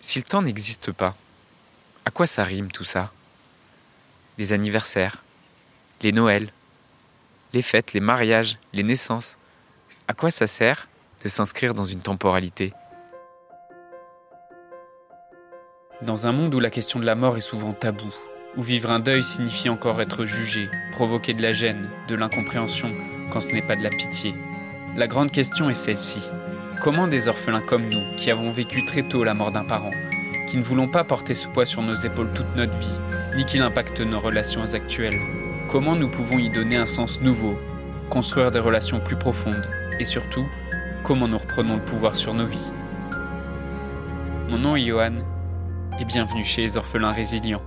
Si le temps n'existe pas, à quoi ça rime tout ça? Les anniversaires, les Noëls, les fêtes, les mariages, les naissances. À quoi ça sert de s'inscrire dans une temporalité? Dans un monde où la question de la mort est souvent taboue, où vivre un deuil signifie encore être jugé, provoquer de la gêne, de l'incompréhension, quand ce n'est pas de la pitié, la grande question est celle-ci. Comment des orphelins comme nous, qui avons vécu très tôt la mort d'un parent, qui ne voulons pas porter ce poids sur nos épaules toute notre vie, ni qu'il impacte nos relations actuelles, comment nous pouvons y donner un sens nouveau, construire des relations plus profondes, et surtout, comment nous reprenons le pouvoir sur nos vies? Mon nom est Johan, et bienvenue chez les orphelins résilients.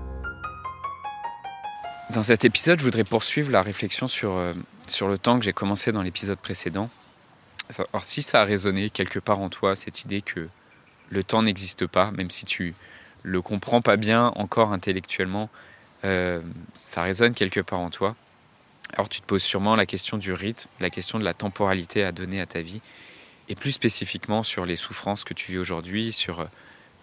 Dans cet épisode, je voudrais poursuivre la réflexion sur, euh, sur le temps que j'ai commencé dans l'épisode précédent. Alors si ça a résonné quelque part en toi, cette idée que le temps n'existe pas, même si tu le comprends pas bien encore intellectuellement, euh, ça résonne quelque part en toi. Alors tu te poses sûrement la question du rythme, la question de la temporalité à donner à ta vie, et plus spécifiquement sur les souffrances que tu vis aujourd'hui, sur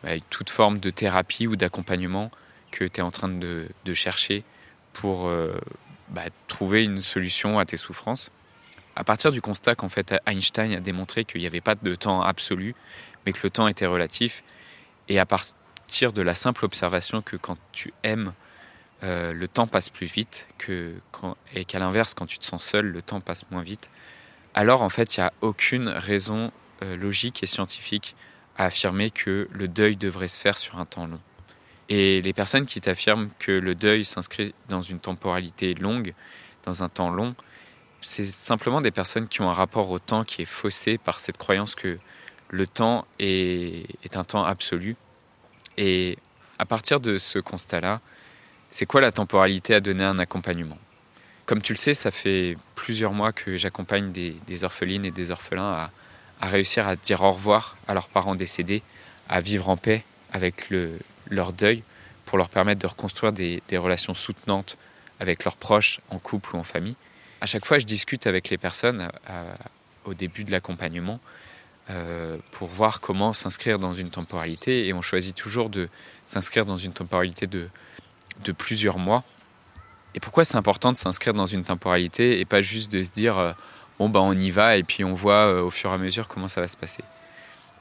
bah, toute forme de thérapie ou d'accompagnement que tu es en train de, chercher pour euh, bah, trouver une solution à tes souffrances à partir du constat qu'en fait Einstein a démontré qu'il n'y avait pas de temps absolu, mais que le temps était relatif, et à partir de la simple observation que quand tu aimes, euh, le temps passe plus vite, et qu'à l'inverse, quand tu te sens seul, le temps passe moins vite, alors en fait, il n'y a aucune raison euh, logique et scientifique à affirmer que le deuil devrait se faire sur un temps long. Et les personnes qui t'affirment que le deuil s'inscrit dans une temporalité longue, dans un temps long, c'est simplement des personnes qui ont un rapport au temps qui est faussé par cette croyance que le temps est, un temps absolu. Et à partir de ce constat-là, c'est quoi la temporalité à donner un accompagnement? Comme tu le sais, ça fait plusieurs mois que j'accompagne des, orphelines et des orphelins à, réussir à dire au revoir à leurs parents décédés, à vivre en paix avec leur deuil, pour leur permettre de reconstruire des relations soutenantes avec leurs proches, en couple ou en famille à chaque fois, je discute avec les personnes au début de l'accompagnement euh, pour voir comment s'inscrire dans une temporalité. Et on choisit toujours de s'inscrire dans une temporalité de, de plusieurs mois. Et pourquoi c'est important de s'inscrire dans une temporalité et pas juste de se dire euh, bon, bah, on y va et puis on voit euh, au fur et à mesure comment ça va se passer.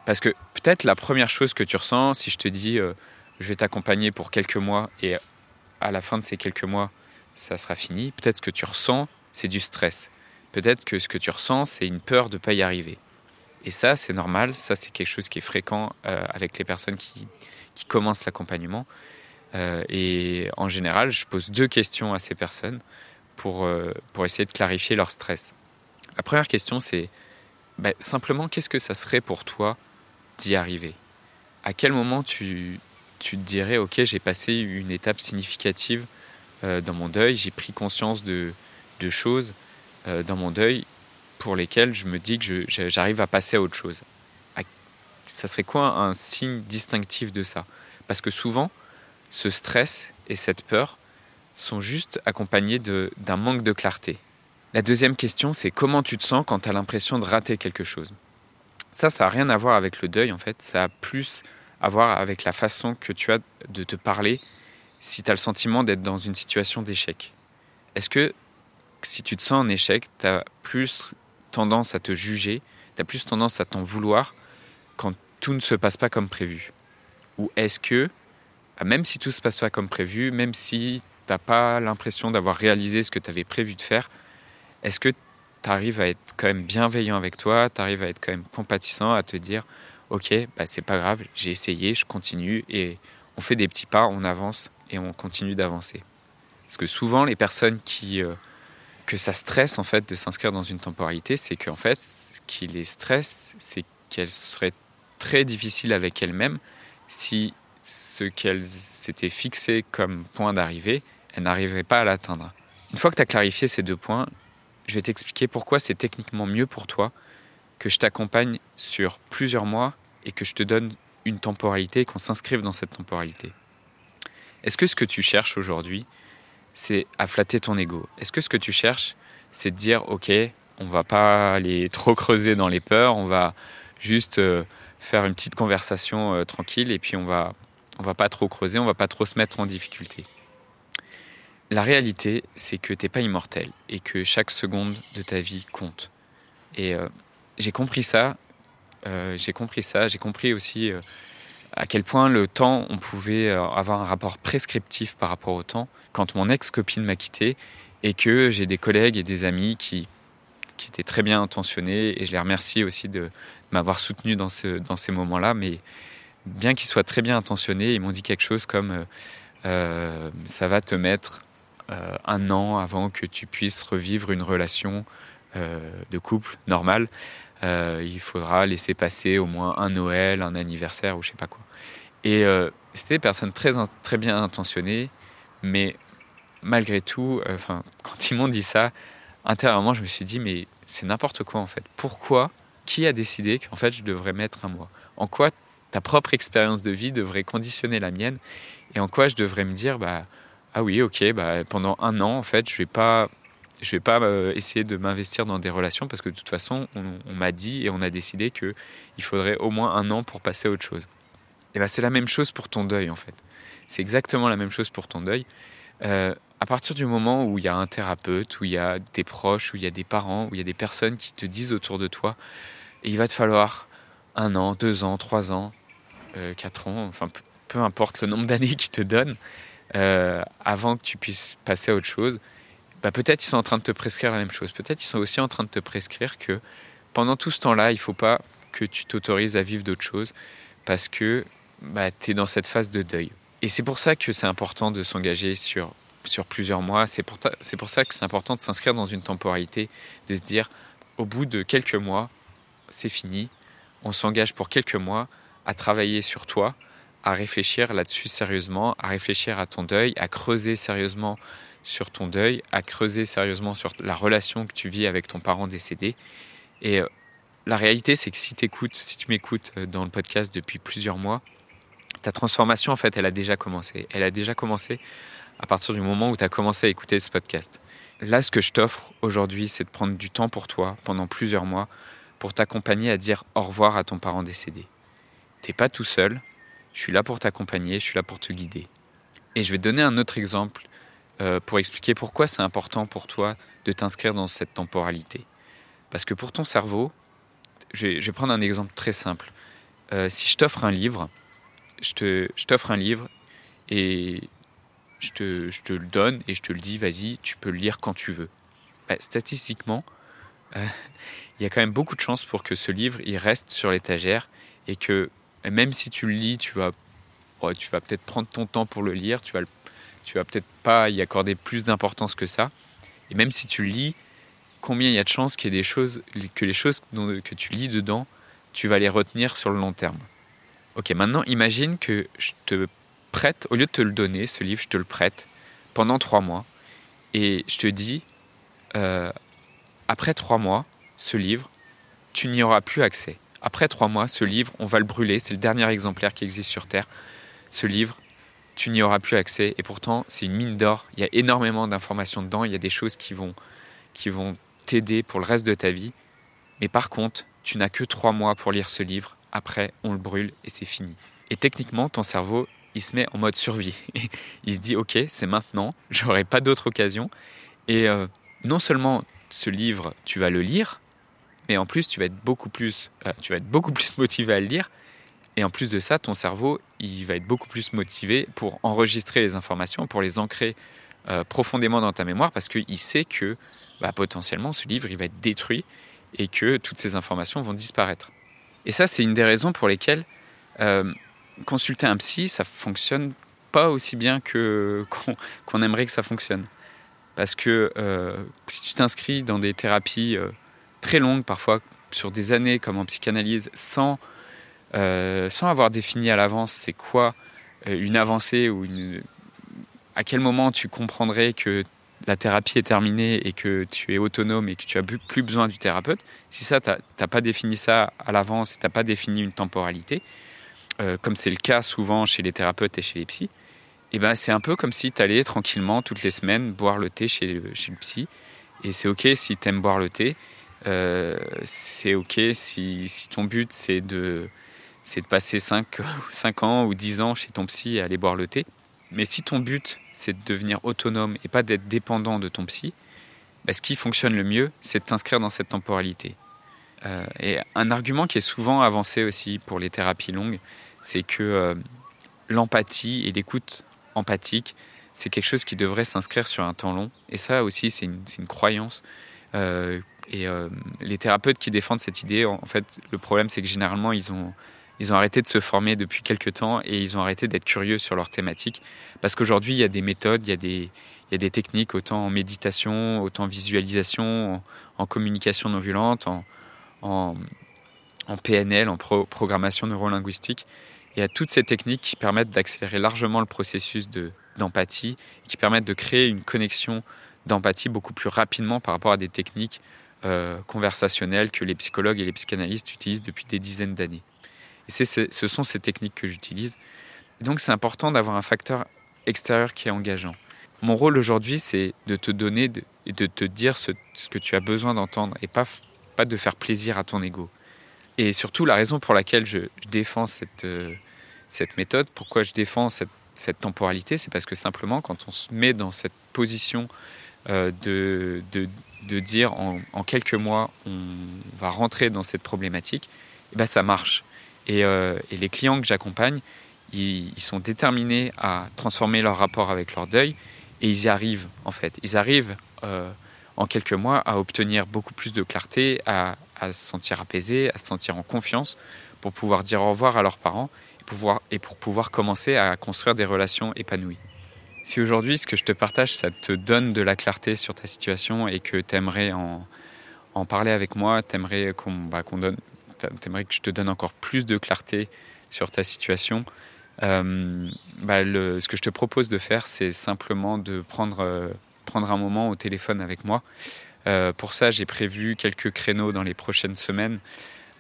Parce que peut-être la première chose que tu ressens, si je te dis je vais t'accompagner pour quelques mois et à la fin de ces quelques mois, ça sera fini, peut-être ce que tu ressens, c'est du stress. Peut-être que ce que tu ressens, c'est une peur de ne pas y arriver. Et ça, c'est normal, ça, c'est quelque chose qui est fréquent euh, avec les personnes qui, commencent l'accompagnement. Euh, et en général, je pose deux questions à ces personnes pour, euh, pour essayer de clarifier leur stress. La première question, c'est bah, simplement qu'est-ce que ça serait pour toi d'y arriver? À quel moment tu, tu te dirais, ok, j'ai passé une étape significative dans mon deuil, j'ai pris conscience de, de choses euh, dans mon deuil pour lesquelles je me dis que j'arrive à passer à autre chose. Ça serait quoi un signe distinctif de ça? Parce que souvent, ce stress et cette peur sont juste accompagnés d'un manque de clarté. La deuxième question, c'est comment tu te sens quand tu as l'impression de rater quelque chose? Ça, ça n'a rien à voir avec le deuil, en fait. Ça a plus à voir avec la façon que tu as de te parler si tu as le sentiment d'être dans une situation d'échec. Est-ce que si tu te sens en échec, tu as plus tendance à te juger, tu as plus tendance à t'en vouloir quand tout ne se passe pas comme prévu Ou est-ce que, bah, même si tout ne se passe pas comme prévu, même si tu n'as pas l'impression d'avoir réalisé ce que tu avais prévu de faire, est-ce que tu arrives à être quand même bienveillant avec toi, tu arrives à être quand même compatissant, à te dire, ok, bah, c'est pas grave, j'ai essayé, je continue, et on fait des petits pas, on avance et on continue d'avancer. Parce que souvent, les personnes qui... Euh, que ça stresse en fait de s'inscrire dans une temporalité, c'est qu'en fait, ce qui les stresse, c'est qu'elles seraient très difficiles avec elles-mêmes si ce qu'elles s'étaient fixé comme point d'arrivée, elles n'arriveraient pas à l'atteindre. Une fois que tu as clarifié ces deux points, je vais t'expliquer pourquoi c'est techniquement mieux pour toi que je t'accompagne sur plusieurs mois et que je te donne une temporalité et qu'on s'inscrive dans cette temporalité. Est-ce que ce que tu cherches aujourd'hui, c'est à flatter ton ego. Est-ce que ce que tu cherches, c'est de dire, ok, on va pas aller trop creuser dans les peurs, on va juste euh, faire une petite conversation tranquille et puis on va, on va pas trop creuser, on va pas trop se mettre en difficulté. La réalité, c'est que t'es pas immortel et que chaque seconde de ta vie compte. Et j'ai compris ça. j'ai compris ça. J'ai compris aussi à quel point le temps, on pouvait avoir un rapport prescriptif par rapport au temps. Quand mon ex-copine m'a quitté et que j'ai des collègues et des amis qui, qui étaient très bien intentionnés et je les remercie aussi de m'avoir soutenu dans, ce, dans ces moments-là, mais bien qu'ils soient très bien intentionnés, ils m'ont dit quelque chose comme euh, euh, ça va te mettre euh, un an avant que tu puisses revivre une relation de couple normale. il faudra laisser passer au moins un Noël, un anniversaire ou je sais pas quoi. Et c'était des personnes très, très bien intentionnées, mais malgré tout, euh, enfin, quand ils m'ont dit ça, intérieurement, je me suis dit, mais c'est n'importe quoi en fait. Pourquoi? Qui a décidé qu'en fait je devrais mettre un mois? En quoi ta propre expérience de vie devrait conditionner la mienne? Et en quoi je devrais me dire, bah, ah oui, ok, bah, pendant un an, en fait, je vais pas. Je vais pas euh, essayer de m'investir dans des relations parce que de toute façon, on, m'a dit et on a décidé qu'il faudrait au moins un an pour passer à autre chose. Et bah, c'est la même chose pour ton deuil en fait. C'est exactement la même chose pour ton deuil. Euh, à partir du moment où il y a un thérapeute, où il y a des proches, où il y a des parents, où il y a des personnes qui te disent autour de toi, il va te falloir un an, deux ans, trois ans, euh, quatre ans, enfin peu, importe le nombre d'années qu'ils te donnent, euh, avant que tu puisses passer à autre chose, bah, peut-être ils sont en train de te prescrire la même chose. Peut-être ils sont aussi en train de te prescrire que pendant tout ce temps-là, il ne faut pas que tu t'autorises à vivre d'autres choses parce que bah, tu es dans cette phase de deuil. Et c'est pour ça que c'est important de s'engager sur sur plusieurs mois. C'est pour, ça que c'est important de s'inscrire dans une temporalité, de se dire, au bout de quelques mois, c'est fini. On s'engage pour quelques mois à travailler sur toi, à réfléchir là-dessus sérieusement, à réfléchir à ton deuil, à creuser sérieusement sur ton deuil, à creuser sérieusement sur la relation que tu vis avec ton parent décédé. Et euh, la réalité, c'est que si, si tu m'écoutes euh, dans le podcast depuis plusieurs mois, ta transformation, en fait, elle a déjà commencé. Elle a déjà commencé à partir du moment où tu as commencé à écouter ce podcast. Là, ce que je t'offre aujourd'hui, c'est de prendre du temps pour toi pendant plusieurs mois pour t'accompagner à dire au revoir à ton parent décédé. T'es pas tout seul, je suis là pour t'accompagner, je suis là pour te guider. Et je vais te donner un autre exemple euh, pour expliquer pourquoi c'est important pour toi de t'inscrire dans cette temporalité. Parce que pour ton cerveau, je vais, prendre un exemple très simple. Euh, si je t'offre un livre, je t'offre un livre et je te, le donne et je te le dis, vas-y, tu peux le lire quand tu veux. Bah, statistiquement, euh, il y a quand même beaucoup de chances pour que ce livre il reste sur l'étagère et que même si tu le lis, tu vas, tu vas peut-être prendre ton temps pour le lire, tu vas, tu vas peut-être pas y accorder plus d'importance que ça. Et même si tu le lis, combien il y a de chances qu'il y ait des choses, que les choses que tu lis dedans, tu vas les retenir sur le long terme. Ok, maintenant imagine que je te prête, au lieu de te le donner, ce livre, je te le prête pendant trois mois. Et je te dis, euh, après trois mois, ce livre, tu n'y auras plus accès. Après trois mois, ce livre, on va le brûler. C'est le dernier exemplaire qui existe sur Terre. Ce livre, tu n'y auras plus accès. Et pourtant, c'est une mine d'or. Il y a énormément d'informations dedans. Il y a des choses qui vont, qui vont t'aider pour le reste de ta vie. Mais par contre, tu n'as que trois mois pour lire ce livre. Après, on le brûle et c'est fini. Et techniquement, ton cerveau, il se met en mode survie. il se dit ok, c'est maintenant, j'aurai pas d'autre occasion. Et euh, non seulement ce livre, tu vas le lire, mais en plus tu vas être beaucoup plus, euh, tu vas être beaucoup plus motivé à le lire. Et en plus de ça, ton cerveau, il va être beaucoup plus motivé pour enregistrer les informations, pour les ancrer euh, profondément dans ta mémoire, parce qu'il sait que bah, potentiellement ce livre, il va être détruit et que toutes ces informations vont disparaître. Et ça, c'est une des raisons pour lesquelles consulter un psy, ça fonctionne pas aussi bien que qu'on aimerait que ça fonctionne. Parce que euh, si tu t'inscris dans des thérapies euh, très longues, parfois sur des années comme en psychanalyse, sans, euh, sans avoir défini à l'avance c'est quoi une avancée ou à quel moment tu comprendrais que la thérapie est terminée et que tu es autonome et que tu as plus besoin du thérapeute, si ça, tu n'as pas défini ça à l'avance et tu n'as pas défini une temporalité, euh, comme c'est le cas souvent chez les thérapeutes et chez les psys, et eh ben c'est un peu comme si tu allais tranquillement toutes les semaines boire le thé chez, le psy. Et c'est ok si tu aimes boire le thé. Euh, c'est ok si, ton but c'est de c'est de passer 5, 5 ans ou 10 ans chez ton psy et aller boire le thé. Mais si ton but, c'est de devenir autonome et pas d'être dépendant de ton psy, bah, ce qui fonctionne le mieux, c'est de t'inscrire dans cette temporalité. Euh, et un argument qui est souvent avancé aussi pour les thérapies longues, c'est que euh, l'empathie et l'écoute empathique, c'est quelque chose qui devrait s'inscrire sur un temps long. Et ça aussi, c'est une, croyance. Euh, et les thérapeutes qui défendent cette idée, en fait, le problème, c'est que généralement, ils ont, ils ont arrêté de se former depuis quelques temps et ils ont arrêté d'être curieux sur leur thématique. Parce qu'aujourd'hui, il y a des méthodes, il y a des, il y a des techniques, autant en méditation, autant en visualisation, en, communication non violente, en, en, en PNL, en programmation neurolinguistique. Y a toutes ces techniques qui permettent d'accélérer largement le processus d'empathie, qui permettent de créer une connexion d'empathie beaucoup plus rapidement par rapport à des techniques euh, conversationnelles que les psychologues et les psychanalystes utilisent depuis des dizaines d'années. Et ce sont ces techniques que j'utilise. Donc c'est important d'avoir un facteur extérieur qui est engageant. Mon rôle aujourd'hui, c'est de te donner et de te dire ce, que tu as besoin d'entendre et pas, pas de faire plaisir à ton ego. Et surtout, la raison pour laquelle je, défends cette, euh, cette méthode, pourquoi je défends cette, temporalité, c'est parce que simplement, quand on se met dans cette position euh, de, de, dire en, quelques mois, on va rentrer dans cette problématique, et eh ben ça marche. Et, euh, et les clients que j'accompagne, ils, ils, sont déterminés à transformer leur rapport avec leur deuil et ils y arrivent en fait. Ils arrivent en quelques mois à obtenir beaucoup plus de clarté, à, à, se sentir apaisés, à se sentir en confiance pour pouvoir dire au revoir à leurs parents et, pouvoir, et pour pouvoir commencer à construire des relations épanouies. Si aujourd'hui ce que je te partage, ça te donne de la clarté sur ta situation et que tu aimerais en, en, parler avec moi, tu aimerais qu'on bah, qu donne t'aimerais que je te donne encore plus de clarté sur ta situation, euh, bah ce que je te propose de faire, c'est simplement de prendre, euh, prendre un moment au téléphone avec moi. Euh, pour ça, j'ai prévu quelques créneaux dans les prochaines semaines.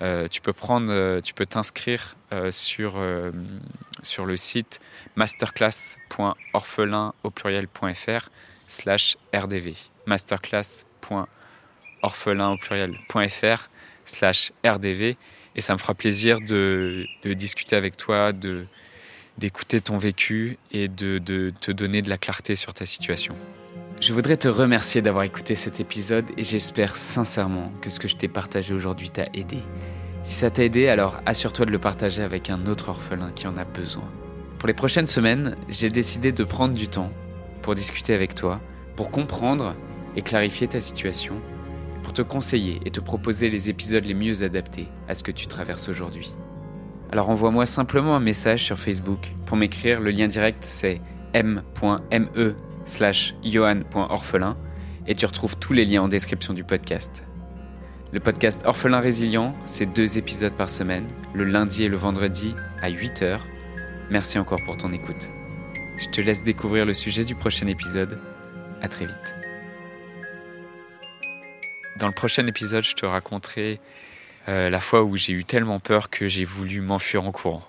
Euh, tu peux prendre, tu peux t'inscrire sur, le site masterclass.orphelin au pluriel.fr slash rdv masterclass.orphelin au pluriel.fr slash rdv et ça me fera plaisir de, de discuter avec toi, de, d'écouter ton vécu et de, de, te donner de la clarté sur ta situation. Je voudrais te remercier d'avoir écouté cet épisode et j'espère sincèrement que ce que je t'ai partagé aujourd'hui t'a aidé. Si ça t'a aidé, alors assure-toi de le partager avec un autre orphelin qui en a besoin. Pour les prochaines semaines, j'ai décidé de prendre du temps pour discuter avec toi, pour comprendre et clarifier ta situation, pour te conseiller et te proposer les épisodes les mieux adaptés à ce que tu traverses aujourd'hui. Alors envoie-moi simplement un message sur Facebook. Pour m'écrire, le lien direct c'est m.me slash johan.orphelin et tu retrouves tous les liens en description du podcast. Le podcast Orphelin Résilient, c'est deux épisodes par semaine, le lundi et le vendredi à 8h. Merci encore pour ton écoute. Je te laisse découvrir le sujet du prochain épisode. À très vite. Dans le prochain épisode, je te raconterai euh, la fois où j'ai eu tellement peur que j'ai voulu m'enfuir en courant.